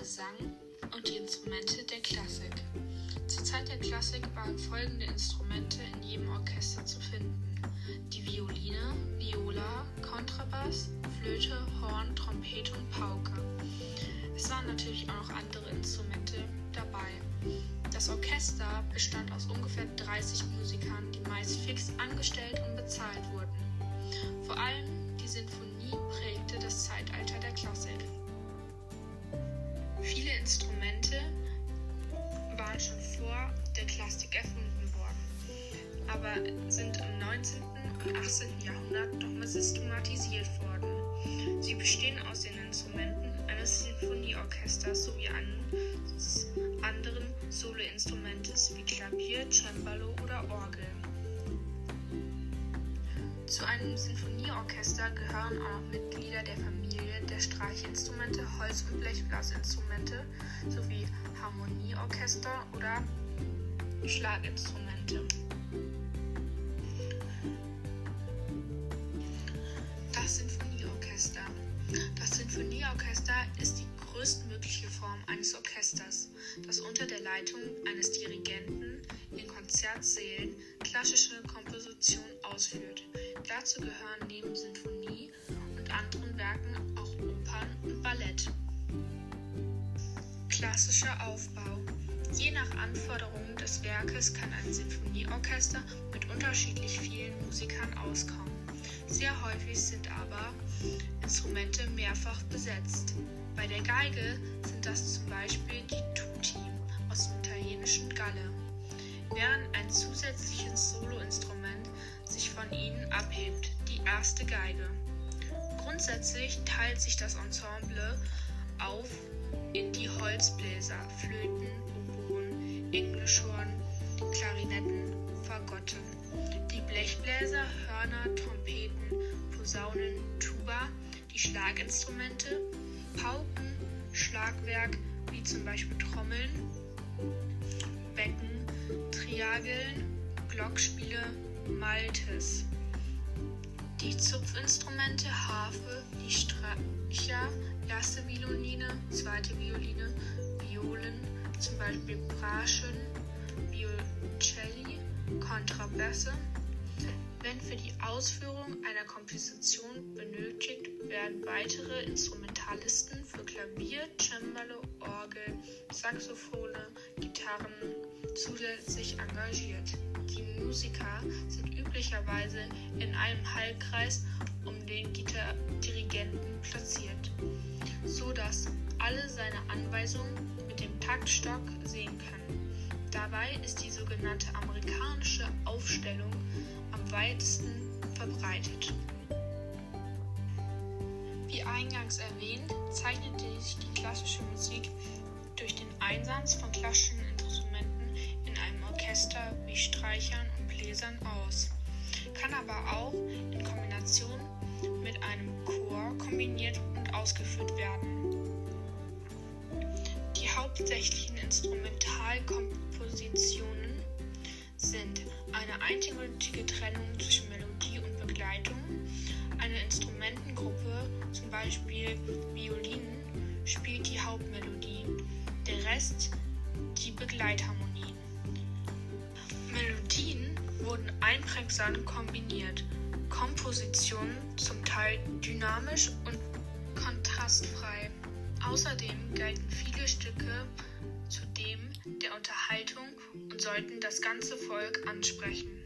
Gesang und die Instrumente der Klassik. Zur Zeit der Klassik waren folgende Instrumente in jedem Orchester zu finden: die Violine, Viola, Kontrabass, Flöte, Horn, Trompete und Pauke. Es waren natürlich auch noch andere Instrumente dabei. Das Orchester bestand aus ungefähr 30 Musikern, die meist fix angestellt und bezahlt wurden. Vor allem die Sinfonie prägte das Zeitalter Instrumente waren schon vor der Klassik erfunden worden, aber sind im 19. und 18. Jahrhundert nochmal systematisiert worden. Sie bestehen aus den Instrumenten eines Sinfonieorchesters sowie anderen Soloinstrumentes wie Klavier, Cembalo oder Orgel. Zu einem Sinfonieorchester gehören auch Mitglieder der Familie Streichinstrumente, Holz- und Blechblasinstrumente sowie Harmonieorchester oder Schlaginstrumente. Das Sinfonieorchester. Das Sinfonieorchester ist die größtmögliche Form eines Orchesters, das unter der Leitung eines Dirigenten in Konzertsälen klassische Komposition ausführt. Dazu gehören neben Sinfonie und anderen Werken auch Klassischer Aufbau. Je nach Anforderungen des Werkes kann ein Sinfonieorchester mit unterschiedlich vielen Musikern auskommen. Sehr häufig sind aber Instrumente mehrfach besetzt. Bei der Geige sind das zum Beispiel die Tutti aus dem italienischen Galle, während ein zusätzliches Soloinstrument sich von ihnen abhebt, die erste Geige. Grundsätzlich teilt sich das Ensemble auf in die Holzbläser, Flöten, Oboen, Englischhorn, Klarinetten, Fagotte, die Blechbläser, Hörner, Trompeten, Posaunen, Tuba, die Schlaginstrumente, Pauken, Schlagwerk wie zum Beispiel Trommeln, Becken, Triageln, Glockspiele, Maltes. Die Zupfinstrumente Harfe, die Streicher, erste Violine, zweite Violine, Violen, zum Beispiel Braschen, Violcelli, Kontrabässe. Wenn für die Ausführung einer Komposition benötigt werden weitere Instrumentalisten für Klavier, Cembalo, Orgel, Saxophone, Gitarren zusätzlich engagiert. Die Musiker sind üblicherweise in einem Halbkreis um den Gitar Dirigenten platziert, so dass alle seine Anweisungen mit dem Taktstock sehen können. Dabei ist die sogenannte amerikanische Aufstellung am weitesten verbreitet. Wie eingangs erwähnt, zeichnete sich die klassische Musik durch den Einsatz von klassischen Instrumenten in einem Orchester wie Streichern und Bläsern aus, hauptsächlichen Instrumentalkompositionen sind eine eindeutige Trennung zwischen Melodie und Begleitung, eine Instrumentengruppe, zum Beispiel Violinen, spielt die Hauptmelodie, der Rest die Begleitharmonien. Melodien wurden einprägsam kombiniert, Kompositionen zum Teil dynamisch und kontrastfrei. Außerdem galten viele Stücke zudem der Unterhaltung und sollten das ganze Volk ansprechen.